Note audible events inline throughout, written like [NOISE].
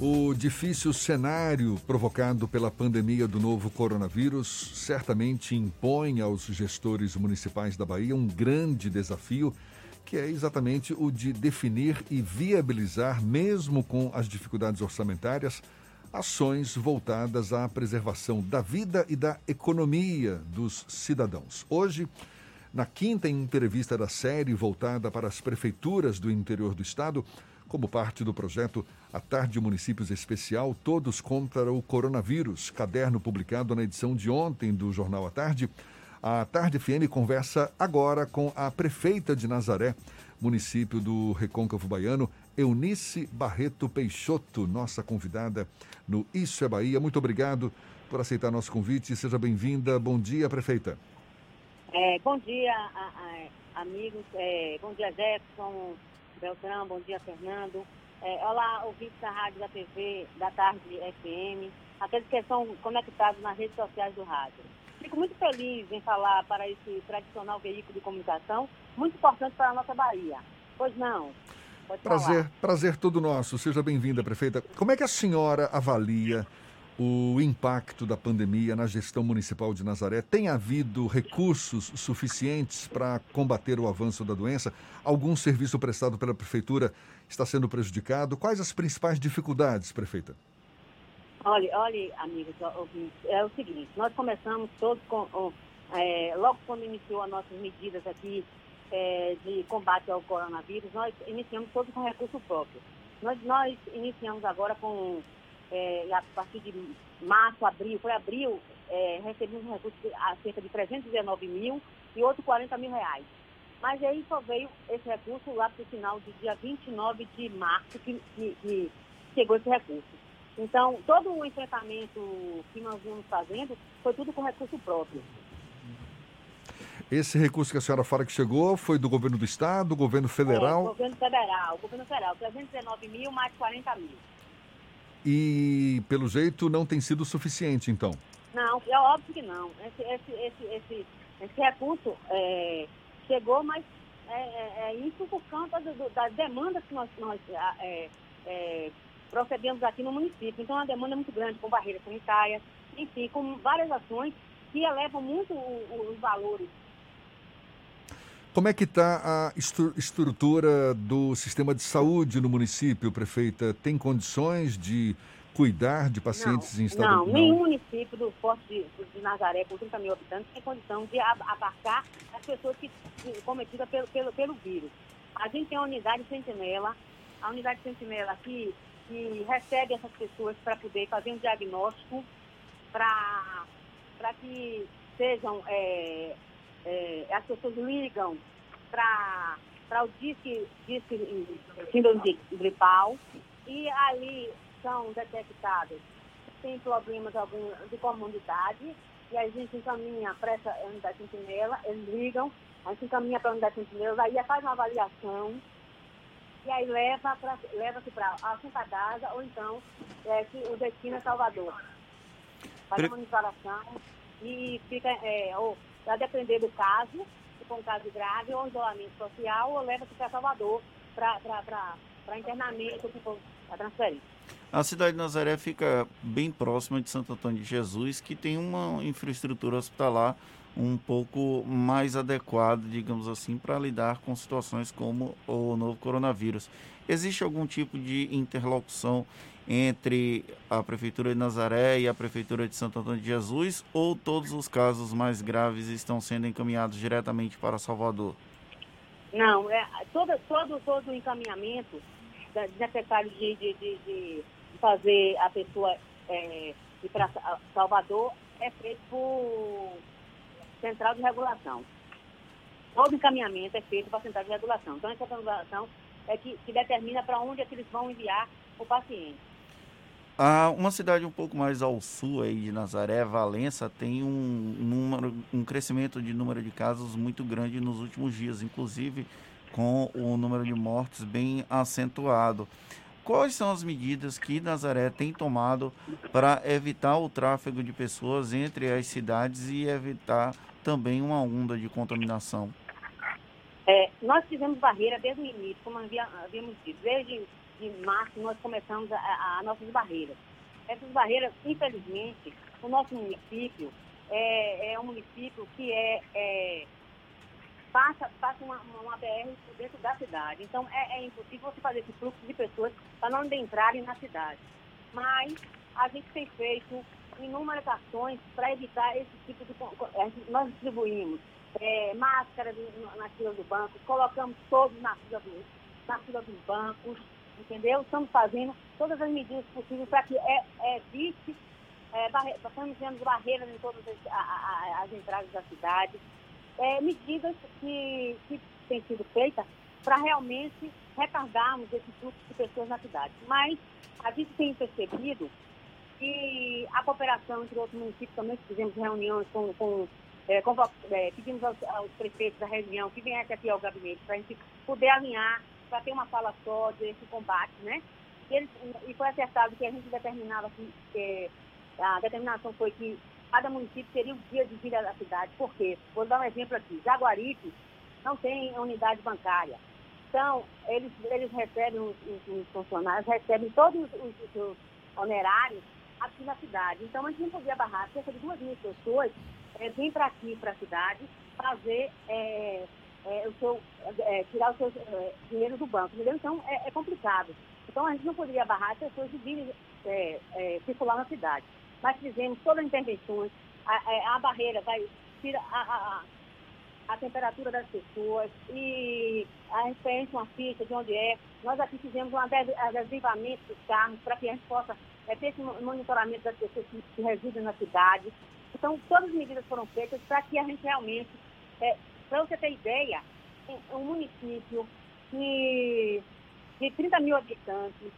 O difícil cenário provocado pela pandemia do novo coronavírus certamente impõe aos gestores municipais da Bahia um grande desafio, que é exatamente o de definir e viabilizar, mesmo com as dificuldades orçamentárias, ações voltadas à preservação da vida e da economia dos cidadãos. Hoje, na quinta entrevista da série voltada para as prefeituras do interior do estado, como parte do projeto A Tarde Municípios Especial Todos contra o Coronavírus, caderno publicado na edição de ontem do Jornal à Tarde. A Tarde FM conversa agora com a prefeita de Nazaré, município do Recôncavo Baiano, Eunice Barreto Peixoto, nossa convidada no Isso é Bahia. Muito obrigado por aceitar nosso convite. Seja bem-vinda. Bom dia, prefeita. É, bom dia, a, a, amigos. É, bom dia, Jefferson. Beltrão, bom dia, Fernando. É, olá, ouvintes da rádio da TV, da Tarde FM, aqueles que estão conectados nas redes sociais do rádio. Fico muito feliz em falar para esse tradicional veículo de comunicação, muito importante para a nossa Bahia. Pois não? Pode prazer, falar. prazer todo nosso. Seja bem-vinda, prefeita. Como é que a senhora avalia o impacto da pandemia na gestão municipal de Nazaré? Tem havido recursos suficientes para combater o avanço da doença? Algum serviço prestado pela prefeitura está sendo prejudicado? Quais as principais dificuldades, prefeita? Olha, olha, amigos, é o seguinte, nós começamos todos com, é, logo quando iniciou as nossas medidas aqui é, de combate ao coronavírus, nós iniciamos todos com recurso próprio. Nós, nós iniciamos agora com é, a partir de março, abril, foi abril, é, recebemos um recurso de a cerca de 319 mil e outro 40 mil reais. Mas aí só veio esse recurso lá para o final do dia 29 de março que, que, que chegou esse recurso. Então, todo o enfrentamento que nós vimos fazendo foi tudo com recurso próprio. Esse recurso que a senhora fala que chegou foi do governo do estado, do governo federal? É, governo federal, governo federal, 319 mil mais 40 mil. E, pelo jeito, não tem sido suficiente, então? Não, é óbvio que não. Esse, esse, esse, esse, esse recurso é, chegou, mas é, é, é, isso por conta do, das demandas que nós, nós é, é, procedemos aqui no município. Então, a demanda é muito grande, com barreiras sanitárias, enfim, com várias ações que elevam muito os valores como é que está a estrutura do sistema de saúde no município, prefeita? Tem condições de cuidar de pacientes não, em estado... Não, nenhum município do Porto de, de, Nazaré, com 30 mil habitantes, tem condição de abarcar as pessoas que, que cometidas pelo, pelo, pelo vírus. A gente tem a unidade sentinela, a unidade sentinela que, que recebe essas pessoas para poder fazer um diagnóstico, para que sejam é, é, as pessoas ligam para o disque, disque síndrome gripal e ali são detectados tem problemas algum de comunidade e a gente encaminha para essa unidade sentinela, eles ligam, a gente encaminha para a unidade sentinela, aí faz uma avaliação e aí leva para leva-se para a Santa Casa ou então é, que o destino é Salvador. Faz a monitoração e fica, é, ou Vai depender do caso, se for um caso grave, ou isolamento social, ou leva-se para Salvador para internamento, se for a transferência. A cidade de Nazaré fica bem próxima de Santo Antônio de Jesus, que tem uma infraestrutura hospitalar um pouco mais adequada, digamos assim, para lidar com situações como o novo coronavírus. Existe algum tipo de interlocução entre a Prefeitura de Nazaré e a Prefeitura de Santo Antônio de Jesus ou todos os casos mais graves estão sendo encaminhados diretamente para Salvador? Não, é, todo, todo, todo o encaminhamento necessário de, de, de, de fazer a pessoa é, ir para Salvador é feito por central de regulação. Todo encaminhamento é feito para a central de regulação. Então, essa regulação é que, que determina para onde é que eles vão enviar o paciente. Ah, uma cidade um pouco mais ao sul aí de Nazaré, Valença, tem um, número, um crescimento de número de casos muito grande nos últimos dias, inclusive com o número de mortes bem acentuado. Quais são as medidas que Nazaré tem tomado para evitar o tráfego de pessoas entre as cidades e evitar também uma onda de contaminação? É, nós fizemos barreira desde o início, como havíamos dito, desde de março, nós começamos as nossas barreiras. Essas barreiras, infelizmente, o nosso município é, é um município que é, é passa, passa uma, uma BR dentro da cidade. Então, é, é impossível você fazer esse fluxo de pessoas para não entrarem na cidade. Mas a gente tem feito inúmeras ações para evitar esse tipo de... Nós distribuímos é, máscaras na fila do banco, colocamos todos na fila, do, na fila dos bancos, entendeu? Estamos fazendo todas as medidas possíveis para que é, é, evite, é, barre, estamos barreiras em todas as, as entradas da cidade, é, medidas que, que têm sido feitas para realmente retardarmos esse fluxo de pessoas na cidade. Mas a gente tem percebido que a cooperação entre outros municípios também fizemos reuniões com, com, é, com é, pedimos aos, aos, prefeitos da região que viessem aqui ao gabinete para a gente poder alinhar, para ter uma fala só desse combate, né? E, eles, e foi acertado que a gente determinava que, que a determinação foi que cada município teria um dia de vida da cidade. Por quê? Vou dar um exemplo aqui. Jaguaripe não tem unidade bancária. Então, eles, eles recebem, os, os funcionários recebem todos os, os, os honorários aqui na cidade. Então, a gente não podia barrar cerca de duas mil pessoas é, vir para aqui, para a cidade, fazer é, é, o seu, é, tirar o seu dinheiro do banco, entendeu? Então, é, é, complicado. Então, a gente não poderia barrar as pessoas de virem é, circular na cidade. Mas fizemos todas as intervenções, a, a barreira vai tirar a, a, a, temperatura das pessoas e a gente preenche uma ficha de onde é. Nós aqui fizemos um adesivamento dos carros para que a gente possa é, ter esse monitoramento das pessoas que, que residem na cidade. Então, todas as medidas foram feitas para que a gente realmente, é, para você ter ideia, um município que, de 30 mil habitantes,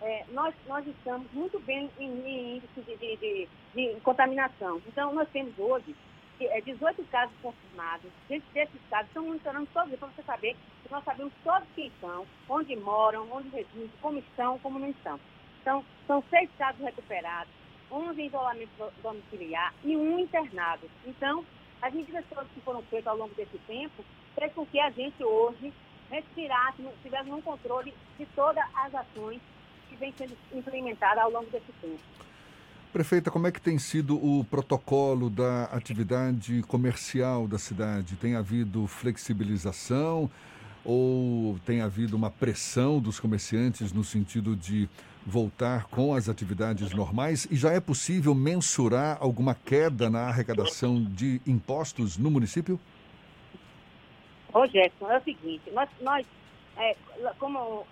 é, nós, nós estamos muito bem em, em índice de, de, de, de, contaminação. Então, nós temos hoje 18 é, casos confirmados. Dentro desses casos, estão monitorando todos para você saber que nós sabemos todos quem são, onde moram, onde residem, como estão, como não estão. Então, são seis casos recuperados, 11 em isolamento domiciliar e um internado. Então, as medidas todas que foram feitas ao longo desse tempo fez com que a gente hoje respirasse, tivesse um controle de todas as ações que vêm sendo implementadas ao longo desse tempo. Prefeita, como é que tem sido o protocolo da atividade comercial da cidade? Tem havido flexibilização ou tem havido uma pressão dos comerciantes no sentido de voltar com as atividades normais? E já é possível mensurar alguma queda na arrecadação de impostos no município? Ô, Gerson, é o seguinte, nós, nós é, como,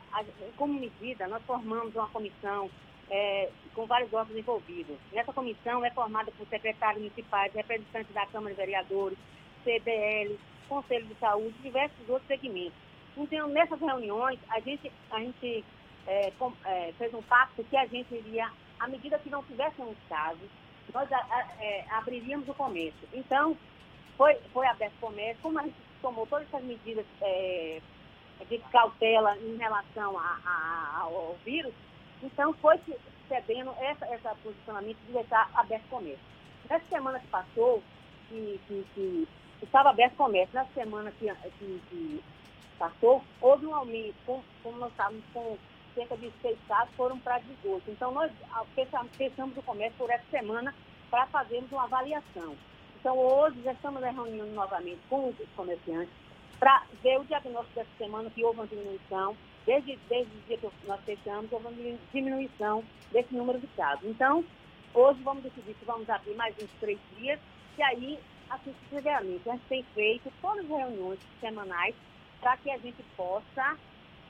como medida, nós formamos uma comissão é, com vários órgãos envolvidos. Essa comissão é formada por secretários municipais, representantes da Câmara de Vereadores, CBL, Conselho de Saúde, diversos outros segmentos. Então, nessas reuniões, a gente, a gente é, com, é, fez um pacto que a gente iria, à medida que não tivéssemos casos, nós a, a, é, abriríamos o comércio. Então, foi, foi aberto o comércio, como a gente tomou todas essas medidas é, de cautela em relação a, a, ao vírus, então foi cedendo essa, esse posicionamento de deixar aberto o comércio. Nessa semana que passou, que, que, que estava aberto o comércio, nessa semana que, que, que passou, houve um aumento, como, como nós estávamos com cerca de seis casos, foram para 18. Então, nós fechamos o comércio por essa semana para fazermos uma avaliação. Então, hoje já estamos reunindo novamente com os comerciantes para ver o diagnóstico dessa semana, que houve uma diminuição. Desde, desde o dia que nós fechamos, houve uma diminuição desse número de casos. Então, hoje vamos decidir se vamos abrir mais uns três dias, e aí, assim sucessivamente. A gente tem feito todas as reuniões semanais para que a gente possa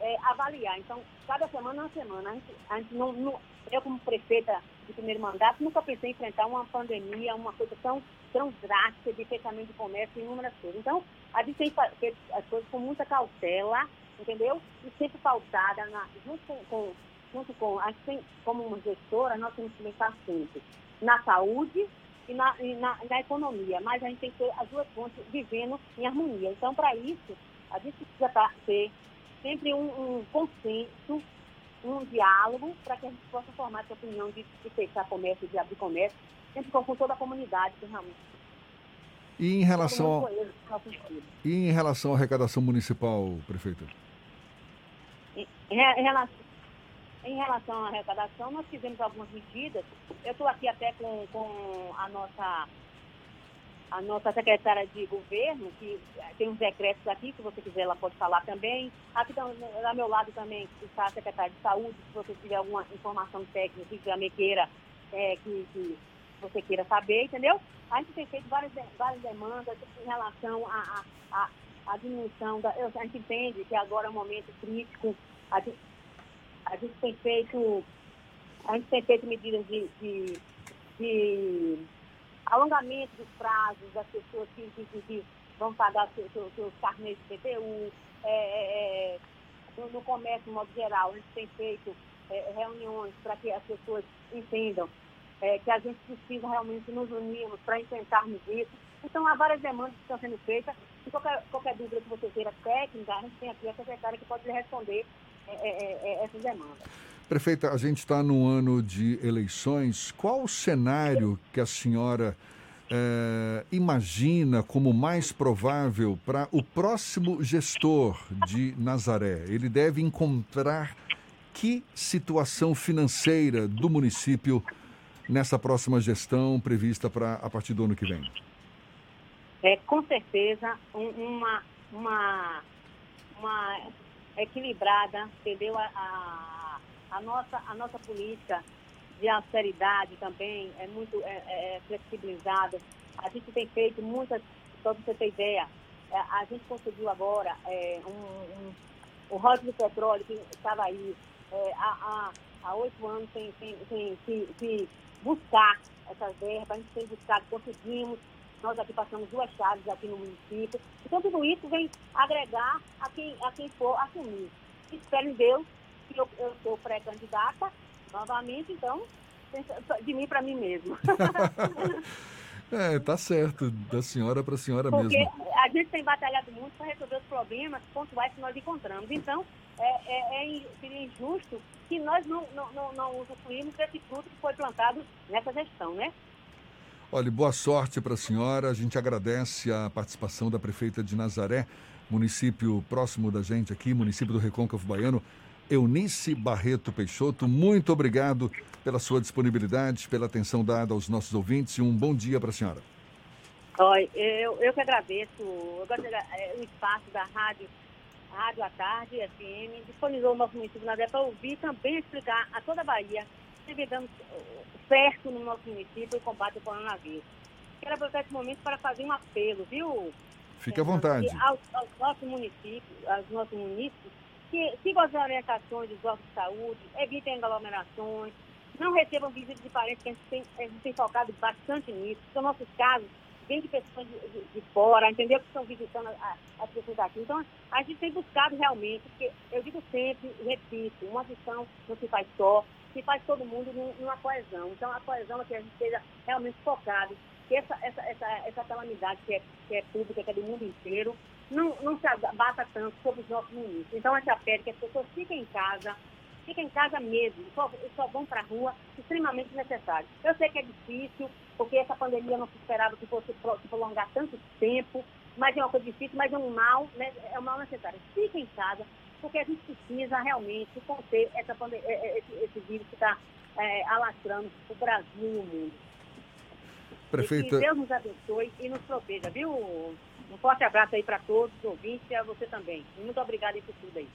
é, avaliar. Então, cada semana é uma semana. A gente, a gente não, não, eu, como prefeita de primeiro mandato, nunca pensei em enfrentar uma pandemia, uma coisa tão, tão drástica de fechamento de comércio e inúmeras coisas. Então, a gente tem feito as coisas com muita cautela, entendeu? E sempre pautada na, junto com, com, junto com a gente tem, como uma gestora, nós temos que pensar sempre na saúde e na, e na, na economia, mas a gente tem que ter as duas fontes vivendo em harmonia. Então, para isso, a gente precisa ter sempre um, um consenso, um diálogo, para que a gente possa formar essa opinião de, de fechar comércio, de abrir comércio, sempre com toda a comunidade, que realmente. E em relação, e em relação à arrecadação municipal, prefeita? Em, em, relação, Em relação à arrecadação, nós fizemos algumas medidas. Eu estou aqui até com, com a nossa a nossa secretária de governo, que tem uns decretos aqui, se você quiser, ela pode falar também. Aqui do meu lado também está a secretária de saúde, se você tiver alguma informação técnica que também queira, é, que, que, você queira saber, entendeu? A gente tem feito várias, várias demandas em relação à a, a, a, diminuição da. A gente entende que agora é um momento crítico. A gente, a gente tem feito. A gente tem feito medidas de, de, de alongamento dos prazos das pessoas que, que vão pagar seus, seus, carnês de PTU, é, é, é, no, no, comércio, de modo geral, a gente tem feito é, reuniões para que as pessoas entendam é, que a gente precisa realmente nos unirmos para enfrentarmos isso. Então, há várias demandas que estão sendo feitas. Qualquer, qualquer dúvida que você queira técnica, a gente tem aqui a secretária que pode lhe responder é, essas demandas. Prefeita, a gente está no ano de eleições. Qual o cenário que a senhora é, imagina como mais provável para o próximo gestor de Nazaré? Ele deve encontrar que situação financeira do município nessa próxima gestão prevista para a partir do ano que vem? É, com certeza, uma, uma, uma equilibrada, entendeu? A, a a nossa, a nossa política de austeridade também é muito é, é, é flexibilizada. A gente tem feito muitas, só para você ter ideia, é, a gente conseguiu agora é, um, um, o rótulo de petróleo que estava aí é, há, há, oito anos sem, sem, sem, sem buscar essas verbas, a gente tem buscado, conseguimos, nós aqui passamos duas chaves aqui no município. Então tudo isso vem agregar a quem, a quem for assumir. Espero em Deus que eu, eu sou pré-candidata novamente, então, de mim para mim mesma. [LAUGHS] é, tá certo, da senhora para a senhora Porque mesmo. Porque a gente tem batalhado muito para resolver os problemas pontuais que nós encontramos. Então, é, é, é, seria injusto que nós não, não, não, não usufruímos desse fruto que foi plantado nessa gestão, né? Olha, boa sorte para a senhora. A gente agradece a participação da prefeita de Nazaré, município próximo da gente aqui, município do Recôncavo Baiano. Eunice Barreto Peixoto, muito obrigado pela sua disponibilidade, pela atenção dada aos nossos ouvintes e um bom dia para a senhora. Oi, eu, eu que agradeço eu gosto é, o espaço da Rádio, Rádio à Tarde, FM, disponibilizou o nosso município na para ouvir também explicar a toda a Bahia se dando certo no nosso município o combate ao coronavírus. Quero aproveitar esse momento para fazer um apelo, viu? Fique à vontade. Aos, aos nossos municípios, aos nossos municípios, que sigam as orientações dos órgãos de saúde, evitem aglomerações, não recebam visitas de parentes, que a gente tem, a gente tem focado bastante nisso. São nossos casos, vem de pessoas de, de, de, fora, entendeu? Que estão visitando as pessoas aqui. Então, a gente tem buscado realmente, porque eu digo sempre, repito, uma visão não se faz só, se faz todo mundo numa coesão. Então, a coesão é que a gente esteja realmente focado, que essa, essa, essa, essa calamidade que é, que é pública, que é do mundo inteiro, não, não se abata tanto sobre os nossos municípios. Então, a gente apela que as pessoas fiquem em casa, fiquem em casa mesmo, só, só vão para a rua, extremamente necessário. Eu sei que é difícil, porque essa pandemia não se esperava que fosse se prolongar tanto tempo, mas é uma coisa difícil, mas é um mal, né, é um mal necessário. Fiquem em casa, porque a gente precisa realmente conter essa pandemia, é, é, esse, esse vírus que está é, alastrando o Brasil e o mundo. Prefeita... E que Deus nos abençoe e nos proteja, viu? Um forte abraço aí para todos os ouvintes e a você também. Muito obrigada por tudo aí.